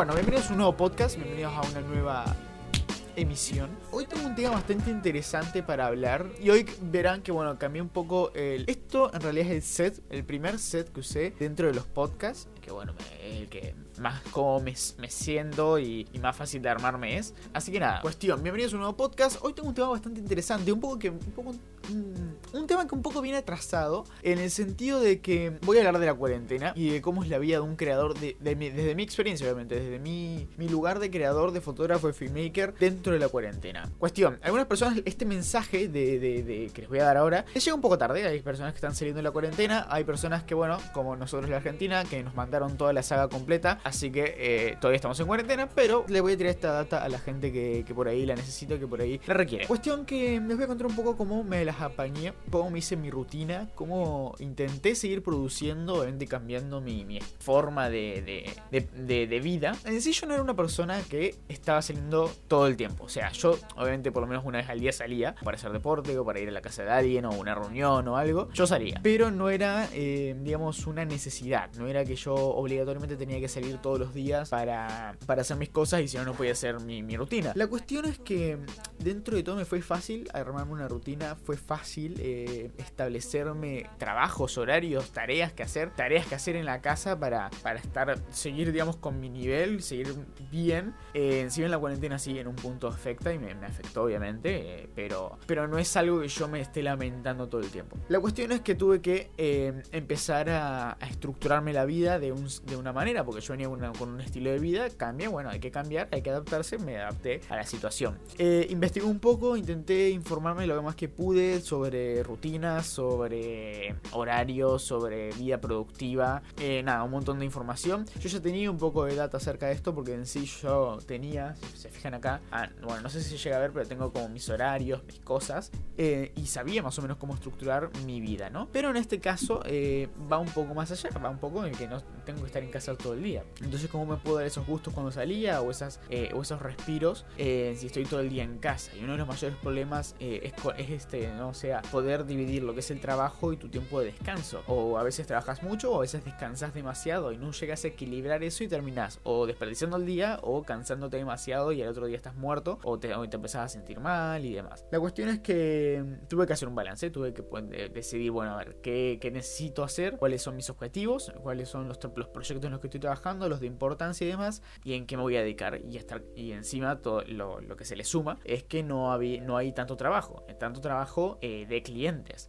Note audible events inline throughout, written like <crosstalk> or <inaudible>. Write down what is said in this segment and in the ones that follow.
Bueno, bienvenidos a un nuevo podcast, bienvenidos a una nueva Hoy tengo un tema bastante interesante para hablar y hoy verán que bueno, cambié un poco el... Esto en realidad es el set, el primer set que usé dentro de los podcasts, que bueno, el que más cómodo me, siento y, más fácil de armarme es. Así que nada, cuestión, bienvenidos a un nuevo podcast. Hoy tengo un tema bastante interesante, un poco que... Un, poco, mm, un tema que un poco viene atrasado en el sentido de que voy a hablar de la cuarentena y de cómo es la vida de un creador de, mi- desde mi experiencia obviamente, desde mi, mi lugar de creador, de fotógrafo, de filmmaker dentro de la cuarentena. Cuestión, algunas personas este mensaje que les voy a dar ahora les llega un poco tarde, hay personas que están saliendo de la cuarentena, hay personas que bueno, como nosotros en la Argentina, que nos mandaron toda la saga completa, así que eh, todavía estamos en cuarentena, pero le voy a tirar esta data a la gente que por ahí la necesita, que por ahí la requiere. Cuestión que les voy a contar un poco cómo me las apañé, cómo me hice mi rutina, cómo intenté seguir produciendo, obviamente cambiando mi, forma de, vida. En sí yo no era una persona que estaba saliendo todo el tiempo, o sea, yo obviamente por lo menos una vez al día salía para hacer deporte o para ir a la casa de alguien o una reunión o algo, yo salía, pero no era, eh, digamos, una necesidad, no era que yo obligatoriamente tenía que salir todos los días para, hacer mis cosas y si no, no podía hacer mi, rutina. La cuestión es que dentro de todo me fue fácil armarme una rutina, fue fácil establecerme trabajos, horarios, tareas que hacer, tareas que hacer en la casa para, para estar, seguir, digamos, con mi nivel, seguir bien. Eh, si bien la cuarentena sí en un punto afecta y me, afectó obviamente, eh, pero, pero no es algo que yo me esté lamentando todo el tiempo. La cuestión es que tuve que eh, empezar a, estructurarme la vida de, un- de una manera, porque yo venía con, un estilo de vida, cambia, bueno, hay que cambiar, hay que adaptarse, me adapté a la situación. Eh, investigué un poco, intenté informarme lo más que pude sobre rutinas, sobre horarios, sobre vida productiva, eh, nada, un montón de información. Yo ya tenía un poco de data acerca de esto, porque en sí yo tenía, si se fijan acá, ah, bueno, no sé si se llega a ver, pero tengo como mis horarios, mis cosas, eh, y sabía más o menos cómo estructurar mi vida, ¿no? Pero en este caso eh, va un poco más allá, va un poco en que no tengo que estar en casa todo el día. Entonces, ¿cómo me puedo dar esos gustos cuando salía o, esas, o esos respiros si estoy todo el día en casa? Y uno de los mayores problemas es, es este, ¿no? O sea, poder dividir lo que es el trabajo y tu tiempo de descanso. O a veces trabajas mucho o a veces descansas demasiado y no llegas a equilibrar eso y terminas o desperdiciando el día o cansándote demasiado y al otro día estás muerto o te, o empezás a sentir mal y demás. La cuestión es que mm, tuve que hacer un balance, tuve que de- decidir, bueno, a ver, ¿qué, necesito hacer, cuáles son mis objetivos, cuáles son los, los proyectos en los que estoy trabajando, los de importancia y demás, y en qué me voy a dedicar. Y, estar, y encima todo lo, que se le suma es que no, había, no hay tanto trabajo, tanto trabajo eh, de clientes.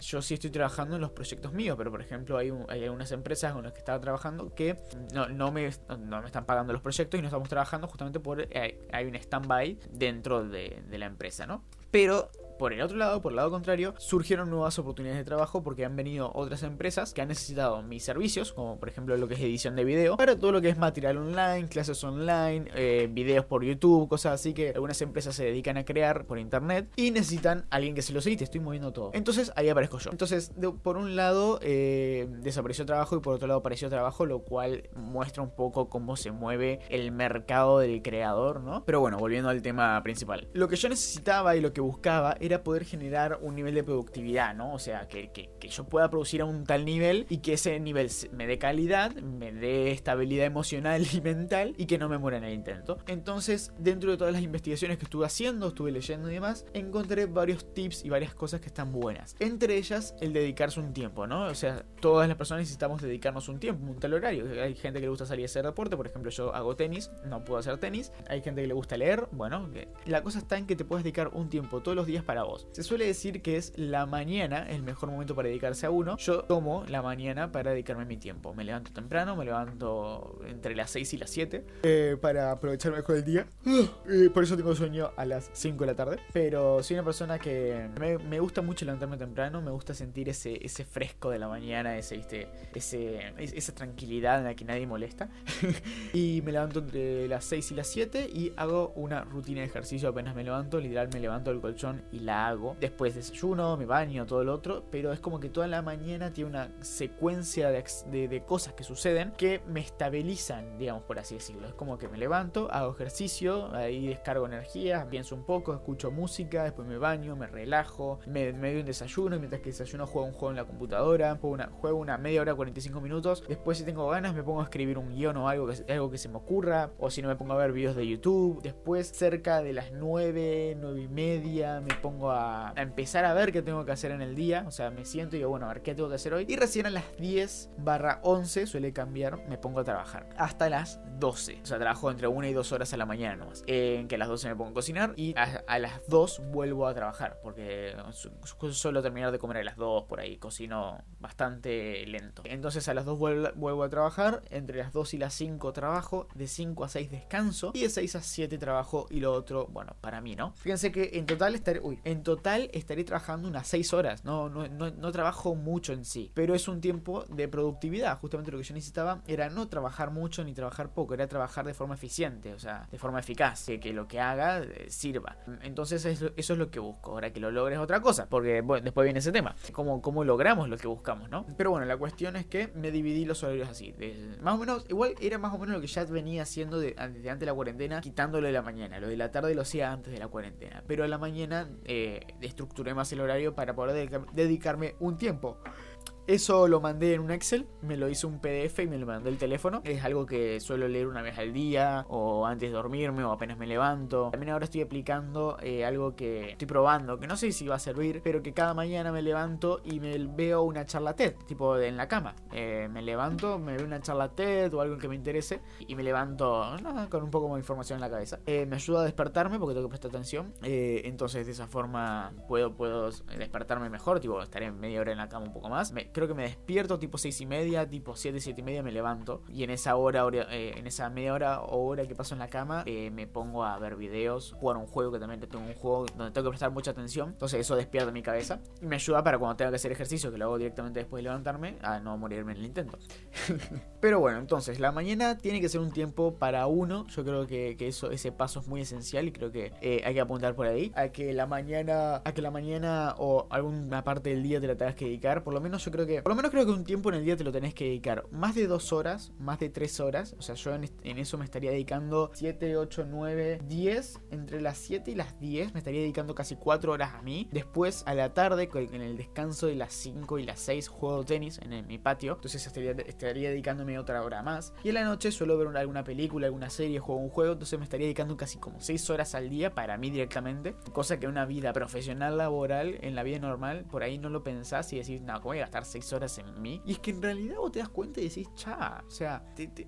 Yo sí estoy trabajando en los proyectos míos, pero por ejemplo hay, hay algunas empresas con las que estaba trabajando que no, no, me, no me están pagando los proyectos y no estamos trabajando justamente por eh, hay un stand-by dentro de, de la empresa, ¿no? Pero por el otro lado, por el lado contrario, surgieron nuevas oportunidades de trabajo porque han venido otras empresas que han necesitado mis servicios, como por ejemplo lo que es edición de video, para todo lo que es material online, clases online, eh, videos por YouTube, cosas así que algunas empresas se dedican a crear por internet y necesitan a alguien que se los edite. Estoy moviendo todo. Entonces ahí aparezco yo. Entonces, por un lado, eh, desapareció trabajo y por otro lado apareció trabajo, lo cual muestra un poco cómo se mueve el mercado del creador, ¿no? Pero bueno, volviendo al tema principal. Lo que yo necesitaba y lo que buscaba era poder generar un nivel de productividad, ¿no? O sea, que, que- que yo pueda producir a un tal nivel y que ese nivel me dé calidad, me dé estabilidad emocional y mental y que no me muera en el intento. Entonces, dentro de todas las investigaciones que estuve haciendo, estuve leyendo y demás, encontré varios tips y varias cosas que están buenas. Entre ellas, el dedicarse un tiempo, ¿no? O sea, todas las personas necesitamos dedicarnos un tiempo, un tal horario. Hay gente que le gusta salir a hacer deporte, por ejemplo, yo hago tenis, no puedo hacer tenis. Hay gente que le gusta leer, bueno, la cosa está en que te puedes dedicar un tiempo todos los días para vos. Se suele decir que es la mañana el mejor momento para dedicarse a uno. Yo tomo la mañana para dedicarme mi tiempo. Me levanto temprano, me levanto entre las 6 y las 7 eh, para aprovechar mejor el día. <gasps> Eh, por eso tengo sueño a las 5 de la tarde. Pero soy una persona que me, me gusta mucho levantarme temprano, me gusta sentir ese, ese fresco de la mañana, ese, ¿viste? ese, es- esa tranquilidad en la que nadie molesta. <laughs> y me levanto entre las 6 y las 7 y hago una rutina de ejercicio apenas me levanto. Literal, me levanto del colchón y la hago. Después desayuno, me baño, todo lo otro, pero es como que toda la mañana tiene una secuencia de, de- cosas que suceden que me estabilizan, digamos por así decirlo. Es como que me levanto, hago ejercicio, ahí descargo energía, pienso un poco, escucho música, después me baño, me relajo, me, me doy un desayuno, mientras que desayuno juego un juego en la computadora, juego una, juego una media hora, 45 minutos, después si tengo ganas me pongo a escribir un guion o algo que, algo que se me ocurra, o si no me pongo a ver videos de YouTube, después cerca de las 9, 9 y media me pongo a, a empezar a ver qué tengo que hacer en el día, o sea, me siento y digo, bueno, a ver qué tengo que hacer hoy, y recién a las 10 barra 11 suele cambiar, me pongo a trabajar, hasta las 12, o sea, trabajo entre 1 y 2 horas a la mañana nomás, en que a las 12 me pongo a cocinar y a, a las 2 vuelvo a trabajar, porque su- su- suelo terminar de comer a las 2 por ahí, cocino bastante lento. Entonces a las 2 vuelvo, vuelvo a trabajar, entre las 2 y las 5 trabajo, de 5 a 6 descanso y de 6 a 7 trabajo y lo otro, bueno, para mí, ¿no? Fíjense que en total estaré, uy, en total estaré trabajando unas 6 horas, no, no, no, no trabajo mucho en sí, pero es un tiempo de productividad, justamente lo que yo necesitaba era no trabajar mucho ni trabajar poco, era trabajar de forma eficiente, o sea, de forma eficaz, que, lo que haga eh, sirva. Entonces eso, es lo que busco, ahora que lo logres otra cosa, porque después viene ese tema, cómo, cómo logramos lo que buscamos, ¿no? Pero bueno, la cuestión es que me dividí los horarios así, de- más o menos, igual era más o menos lo que ya venía haciendo de, desde antes de la cuarentena, quitándolo de la mañana, lo de la tarde lo hacía antes de la cuarentena, pero a la mañana estructuré más el horario para poder dedicar- dedicarme un tiempo. Eso lo mandé en un Excel, me lo hice un PDF y me lo mandó el teléfono. Es algo que suelo leer una vez al día, o antes de dormirme, o apenas me levanto. También ahora estoy aplicando eh, algo que estoy probando, que no sé si va a servir, pero que cada mañana me levanto y me veo una charla TED, tipo en la cama. Eh, me levanto, me veo una charla TED o algo que me interese, y me levanto con un poco más de información en la cabeza. Eh, me ayuda a despertarme porque tengo que prestar atención. Entonces de esa forma puedo, puedo despertarme mejor, tipo estaré media hora en la cama un poco más. Me- creo que me despierto tipo 6 y media, tipo 7, 7 y media me levanto. Y en esa hora, hora- eh, en esa media hora o hora que paso en la cama, eh, me pongo a ver videos, jugar un juego que también tengo un juego donde tengo que prestar mucha atención. Entonces eso despierta mi cabeza y me ayuda para cuando tenga que hacer ejercicio, que lo hago directamente después de levantarme, a no morirme en el intento. <laughs> Pero bueno, entonces la mañana tiene que ser un tiempo para uno. Yo creo que, que eso, ese paso es muy esencial y creo que eh, hay que apuntar por ahí. A que la mañana, a que la mañana o alguna parte del día te la tengas que dedicar. Por lo menos yo creo que, por lo menos creo que un tiempo en el día te lo tenés que dedicar. Más de dos horas, más de tres horas. O sea, yo en, eso me estaría dedicando 7, 8, 9, 10. Entre las 7 y las 10 me estaría dedicando casi 4 horas a mí. Después a la tarde, en el descanso de las 5 y las 6, juego tenis en, mi patio. Entonces estaría, estaría dedicándome otra hora más. Y en la noche suelo ver una- alguna película, alguna serie, juego un juego. Entonces me estaría dedicando casi como 6 horas al día para mí directamente. Cosa que una vida profesional, laboral, en la vida normal, por ahí no lo pensás y decís, no, ¿cómo voy a gastar 6 horas en mí? Y es que en realidad vos te das cuenta y decís, cha, o sea,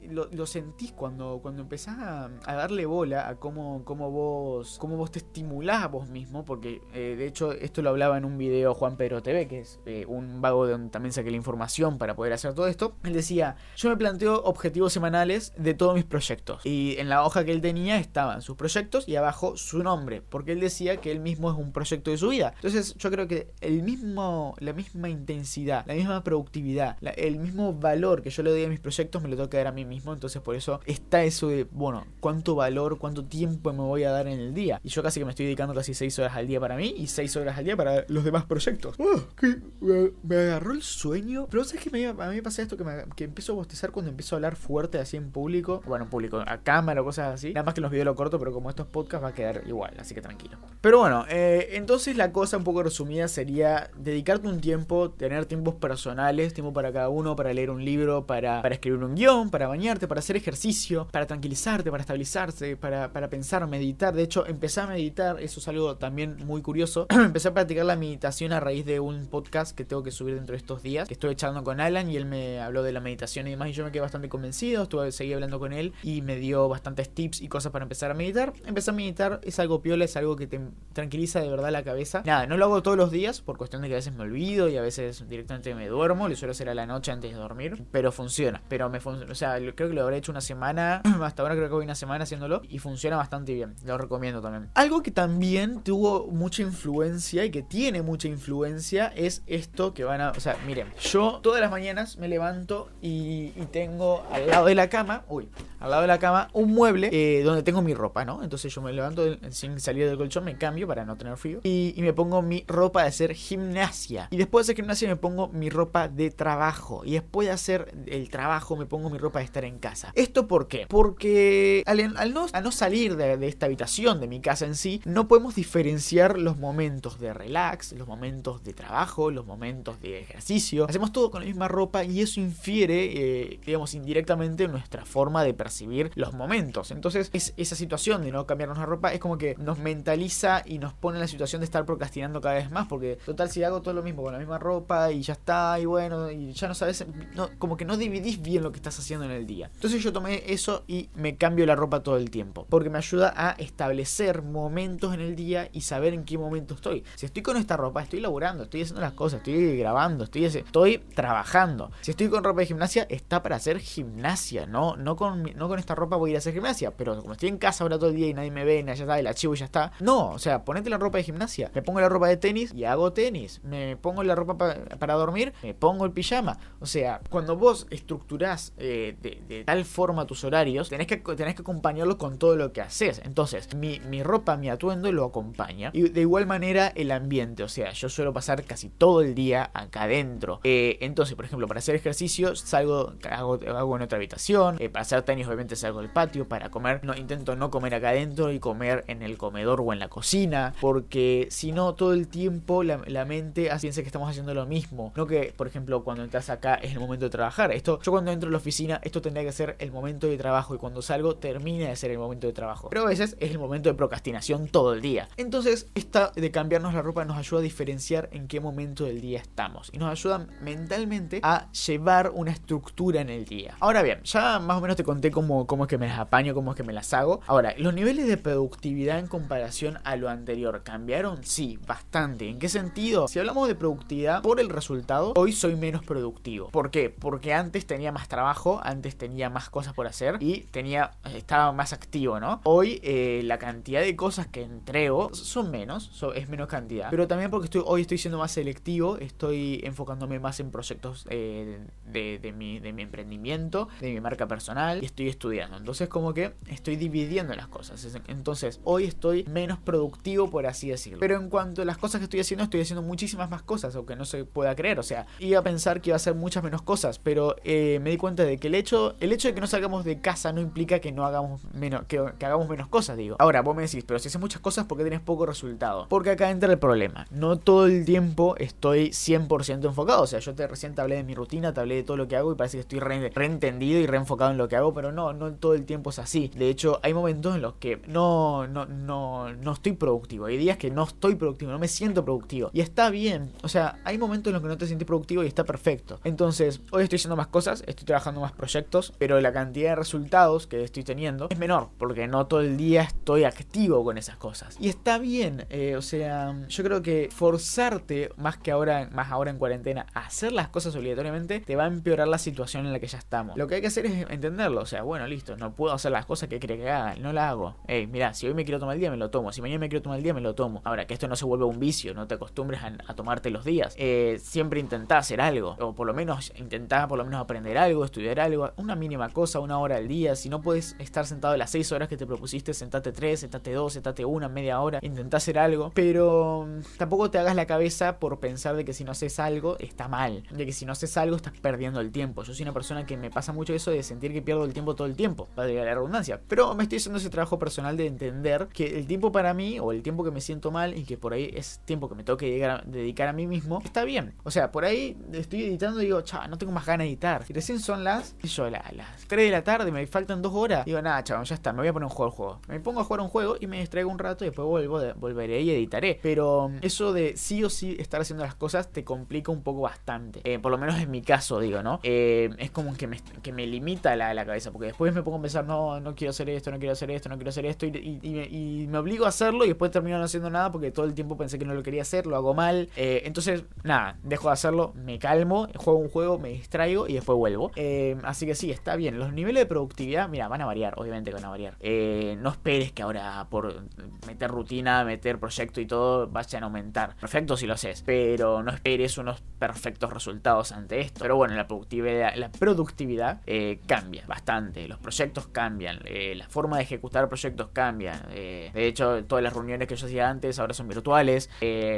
lo, lo sentís cuando, cuando empezás a, a darle bola a cómo, cómo vos cómo vos te estimulás a vos mismo, porque eh, de hecho esto lo hablaba en un video Juan Pedro TV, que es eh, un vago de donde también saqué la información para poder hacer todo esto. Él decía, yo me planteo objetivos semanales de todos mis proyectos. Y en la hoja que él tenía estaban sus proyectos y abajo su nombre, porque él decía que él mismo es un proyecto de su vida. Entonces yo creo que el mismo, la misma intensidad, la misma productividad, el mismo valor que yo le doy a mis proyectos me lo tengo que dar a mí mismo. Entonces por eso está eso de, bueno, cuánto valor, cuánto tiempo me voy a dar en el día. Y yo casi que me estoy dedicando casi 6 horas al día para mí y 6 horas al día para los demás proyectos. Que me, agarró el sueño. Pero sabes que me, a mí me pasa esto que, me, que empiezo a bostezar cuando empiezo a hablar fuerte así en público. Bueno, en público, a cámara o cosas así. Nada más que los videos lo corto, pero como estos podcasts va a quedar igual, así que tranquilo. Pero bueno, eh, entonces la cosa un poco resumida sería dedicarte un tiempo, tener tiempos personales, tiempo para cada uno, para leer un libro, para, para escribir un guion, para bañarte, para hacer ejercicio, para tranquilizarte, para estabilizarse, para, para pensar, meditar. De hecho, empecé a meditar, eso es algo también muy curioso. <clears throat> empecé a practicar la meditación a raíz de un podcast que tengo que subir dentro de estos días, que estuve echando con Alan y él me habló de la meditación y demás y yo me quedé bastante convencido, estuve, seguí hablando con él y me dio bastantes tips y cosas para empezar a meditar. Empecé a meditar, es algo piola, es algo que te tranquiliza de verdad la cabeza. Nada, no lo hago todos los días por cuestión de que a veces me olvido y a veces directamente me duermo, lo suelo hacer a la noche antes de dormir, pero funciona, pero me funciona, o sea, creo que lo habré hecho una semana, <clears throat> hasta ahora creo que voy una semana haciéndolo y funciona bastante bien, lo recomiendo también. Algo que también tuvo mucha influencia y que tiene mucha influencia es esto que van a, o sea, miren, yo todas las mañanas me levanto y, tengo al lado de la cama, uy, al lado de la cama un mueble eh, donde tengo mi ropa, ¿no? Entonces yo me levanto sin salir del colchón, me cambio para no tener frío. Y, y me pongo mi ropa de hacer gimnasia. Y después de hacer gimnasia me pongo mi ropa de trabajo. Y después de hacer el trabajo me pongo mi ropa de estar en casa. ¿Esto por qué? Porque al, no, salir de, de, esta habitación, de mi casa en sí, no podemos diferenciar los momentos de relax, los momentos de trabajo, los momentos de ejercicio. Hacemos todo con la misma ropa y eso infiere, eh, digamos, indirectamente nuestra forma de percibir los momentos. Entonces, es, esa situación de no cambiarnos la ropa es como que nos mentaliza y nos pone en la situación de estar procrastinando cada vez más. Porque, total, si hago todo lo mismo con la misma ropa y ya y bueno, y ya no sabes, no, como que no dividís bien lo que estás haciendo en el día. Entonces, yo tomé eso y me cambio la ropa todo el tiempo. Porque me ayuda a establecer momentos en el día y saber en qué momento estoy. Si estoy con esta ropa, estoy laburando, estoy haciendo las cosas, estoy grabando, estoy, estoy trabajando. Si estoy con ropa de gimnasia, está para hacer gimnasia. No, no, con, no con esta ropa voy a ir a hacer gimnasia. Pero como estoy en casa ahora todo el día y nadie me ve, ya está, el archivo ya está. No, o sea, ponete la ropa de gimnasia. Me pongo la ropa de tenis y hago tenis. Me pongo la ropa pa para dormir, me pongo el pijama. O sea, cuando vos estructurás eh, de, tal forma tus horarios, tenés que, tenés que acompañarlo con todo lo que haces. Entonces, mi, mi ropa, mi atuendo lo acompaña. Y de igual manera el ambiente. O sea, yo suelo pasar casi todo el día acá adentro. Eh, entonces, por ejemplo, para hacer ejercicio salgo, hago, hago en otra habitación. Eh, para hacer tenis, obviamente salgo del patio. Para comer, no intento no comer acá adentro y comer en el comedor o en la cocina. Porque si no, todo el tiempo la, la mente piensa que estamos haciendo lo mismo. No que, por ejemplo, cuando entras acá es el momento de trabajar. Esto, yo cuando entro a la oficina, esto tendría que ser el momento de trabajo. Y cuando salgo, termina de ser el momento de trabajo. Pero a veces es el momento de procrastinación todo el día. Entonces, esta de cambiarnos la ropa nos ayuda a diferenciar en qué momento del día estamos. Y nos ayuda mentalmente a llevar una estructura en el día. Ahora bien, ya más o menos te conté cómo, cómo es que me las apaño, cómo es que me las hago. Ahora, los niveles de productividad en comparación a lo anterior, ¿cambiaron? Sí, bastante. ¿En qué sentido? Si hablamos de productividad por el resultado, hoy soy menos productivo. ¿Por qué? Porque antes tenía más trabajo, antes tenía más cosas por hacer y tenía, estaba más activo, ¿no? Hoy eh, la cantidad de cosas que entrego son menos, es menos cantidad. Pero también porque hoy estoy siendo más selectivo, estoy enfocándome más en proyectos eh, de, de, mi, de mi emprendimiento, de mi marca personal y estoy estudiando. Entonces como que estoy dividiendo las cosas. Entonces hoy estoy menos productivo, por así decirlo. Pero en cuanto a las cosas que estoy haciendo, estoy haciendo muchísimas más cosas, aunque no se pueda creer. O sea, iba a pensar que iba a hacer muchas menos cosas, pero eh, me di cuenta de que el hecho, el hecho de que no salgamos de casa no implica que no hagamos menos, que, hagamos menos cosas, digo. Ahora, vos me decís, pero si haces muchas cosas, ¿por qué tenés poco resultado? Porque acá entra el problema. No todo el tiempo estoy 100% enfocado. O sea, yo te recién te hablé de mi rutina, te hablé de todo lo que hago y parece que estoy re, reentendido y reenfocado en lo que hago, pero no, no todo el tiempo es así. De hecho, hay momentos en los que no, no, no, no estoy productivo. Hay días que no estoy productivo, no me siento productivo. Y está bien. O sea, hay momentos en los que no te sientes productivo y está perfecto. Entonces, hoy estoy haciendo más cosas, estoy trabajando más proyectos, pero la cantidad de resultados que estoy teniendo es menor, porque no todo el día estoy activo con esas cosas. Y está bien, eh, o sea, yo creo que forzarte, más que ahora, más ahora en cuarentena, a hacer las cosas obligatoriamente, te va a empeorar la situación en la que ya estamos. Lo que hay que hacer es entenderlo, o sea, bueno, listo, no puedo hacer las cosas que cree que haga, no la hago. Ey, mira, si hoy me quiero tomar el día, me lo tomo. Si mañana me quiero tomar el día, me lo tomo. Ahora, que esto no se vuelva un vicio, no te acostumbres a, a tomarte los días. Eh, siempre intentá hacer algo, o por lo menos intentá por lo menos aprender algo, estudiar algo, una mínima cosa, una hora al día. Si no puedes estar sentado las 6 horas que te propusiste, sentate 3, sentate 2, sentate 1, media hora, intentá hacer algo. Pero mm, tampoco te hagas la cabeza por pensar de que si no haces algo está mal, de que si no haces algo estás perdiendo el tiempo. Yo soy una persona que me pasa mucho eso de sentir que pierdo el tiempo todo el tiempo, para la redundancia. Pero me estoy haciendo ese trabajo personal de entender que el tiempo para mí, o el tiempo que me siento mal y que por ahí es tiempo que me tengo que a, dedicar a mí mismo, está bien. O sea, por ahí estoy editando y digo, chaval, no tengo más ganas de editar. Y recién son las, yo, las, las 3 de la tarde, me faltan 2 horas. Digo, nada, chaval, ya está, me voy a poner un juego al juego. Me pongo a jugar un juego y me distraigo un rato y después vuelvo, volveré y editaré. Pero eso de sí o sí estar haciendo las cosas te complica un poco bastante. Eh, por lo menos en mi caso, digo, ¿no? Eh, es como que me, que me limita la, la, cabeza, porque después me pongo a pensar, no, no quiero hacer esto, no quiero hacer esto, no quiero hacer esto, y me, obligo a hacerlo y después termino no haciendo nada porque todo el tiempo pensé que no lo quería hacer, lo hago mal. Eh, entonces, nada, dejo de hacerlo, me calmo, juego un juego, me distraigo y después vuelvo. Eh, así que sí, está bien. Los niveles de productividad, mira, van a variar, obviamente van a variar. Eh, no esperes que ahora por meter rutina, meter proyecto y todo vayan a aumentar. Perfecto si lo haces, pero no esperes unos perfectos resultados ante esto. Pero bueno, la productividad, la productividad eh, cambia bastante. Los proyectos cambian, eh, la forma de ejecutar proyectos cambian. Eh, de hecho, toda las reuniones que yo hacía antes ahora son virtuales.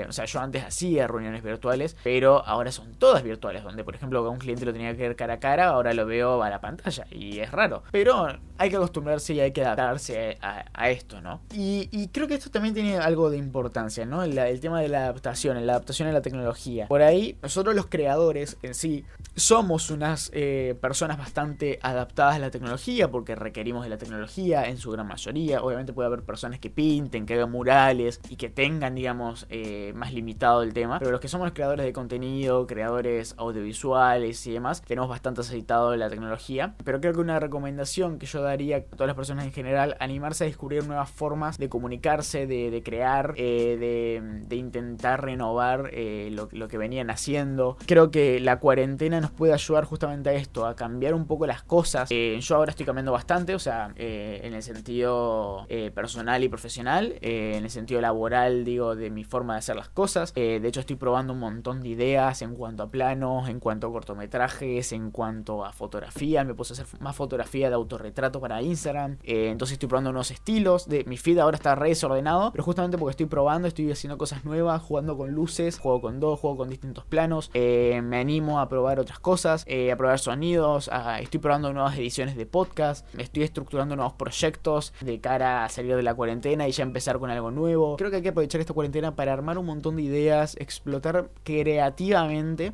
O sea, yo antes hacía reuniones virtuales, pero ahora son todas virtuales, donde por ejemplo un cliente lo tenía que ver cara a cara, ahora lo veo a la pantalla y es raro. Pero hay que acostumbrarse y hay que adaptarse a, esto, ¿no? Y, creo que esto también tiene algo de importancia, ¿no? El, tema de la adaptación, la adaptación a la tecnología. Por ahí, nosotros los creadores en sí somos unas eh, personas bastante adaptadas a la tecnología porque requerimos de la tecnología en su gran mayoría. Obviamente puede haber personas que pinten, que hagan murales y que tengan, digamos, eh, más limitado el tema. Pero los que somos creadores de contenido, creadores audiovisuales y demás, tenemos bastante aceitado la tecnología. Pero creo que una recomendación que yo daría a todas las personas en general, animarse a descubrir nuevas formas de comunicarse, de, crear, eh, de, intentar renovar lo, lo que venían haciendo. Creo que la cuarentena nos puede ayudar justamente a esto, a cambiar un poco las cosas. Eh, yo ahora estoy cambiando bastante, o sea, eh, en el sentido eh, personal y profesional, en el sentido laboral, digo, de mi forma de hacer las cosas. de hecho, estoy probando un montón de ideas en cuanto a planos, en cuanto a cortometrajes, en cuanto a fotografía. Me puse a hacer más fotografía de autorretrato para Instagram. entonces estoy probando unos estilos. Mi feed ahora está re desordenado, pero justamente porque estoy probando, estoy haciendo cosas nuevas, jugando con luces, juego con dos, juego con distintos planos. me animo a probar otras cosas, a probar sonidos, estoy probando nuevas ediciones de podcast, estoy estructurando nuevos proyectos de cara a salir de la cuarentena y ya empezar con algo nuevo. Creo que hay que aprovechar esta cuarentena para armar un montón de ideas, explotar creativamente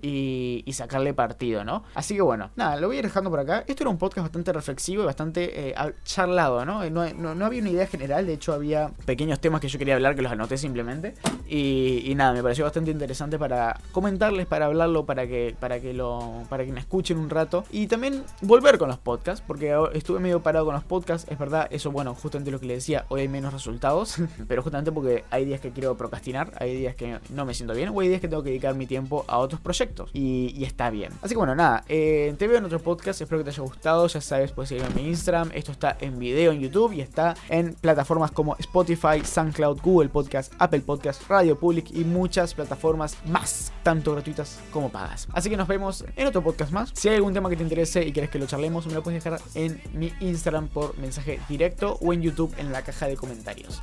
y, sacarle partido, ¿no? Así que bueno, nada, lo voy a ir dejando por acá. Esto era un podcast bastante reflexivo y bastante eh, charlado, ¿no? ¿no? había una idea general, de hecho había pequeños temas que yo quería hablar que los anoté simplemente. Y, nada, me pareció bastante interesante para comentarles, para hablarlo, para que, para que lo. para que me escuchen un rato. Y también volver con los podcasts, porque estuve medio parado con los podcasts, es verdad, eso bueno, justamente lo que le decía, hoy hay menos resultados, <laughs> pero justamente porque hay días que quiero procrastinar, hay días que no me siento bien, o hay días que tengo que dedicar mi tiempo a otros proyectos, y, está bien. Así que bueno, nada, eh, te veo en otro podcast, espero que te haya gustado, ya sabes, puedes seguirme en mi Instagram, esto está en video en YouTube y está en plataformas como Spotify, SoundCloud, Google Podcast, Apple Podcast, Radio Public y muchas plataformas más, tanto gratuitas como pagas. Así que nos vemos en otro podcast más. Si hay algún tema que te interese y quieres que lo charlemos, me lo puedes dejar en mi Instagram por mensaje directo o en YouTube en la caja de comentarios.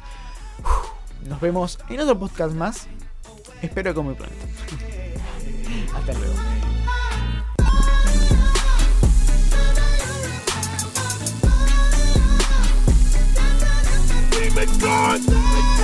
Nos vemos en otro podcast más. Espero que muy pronto. Hasta luego. demon gods!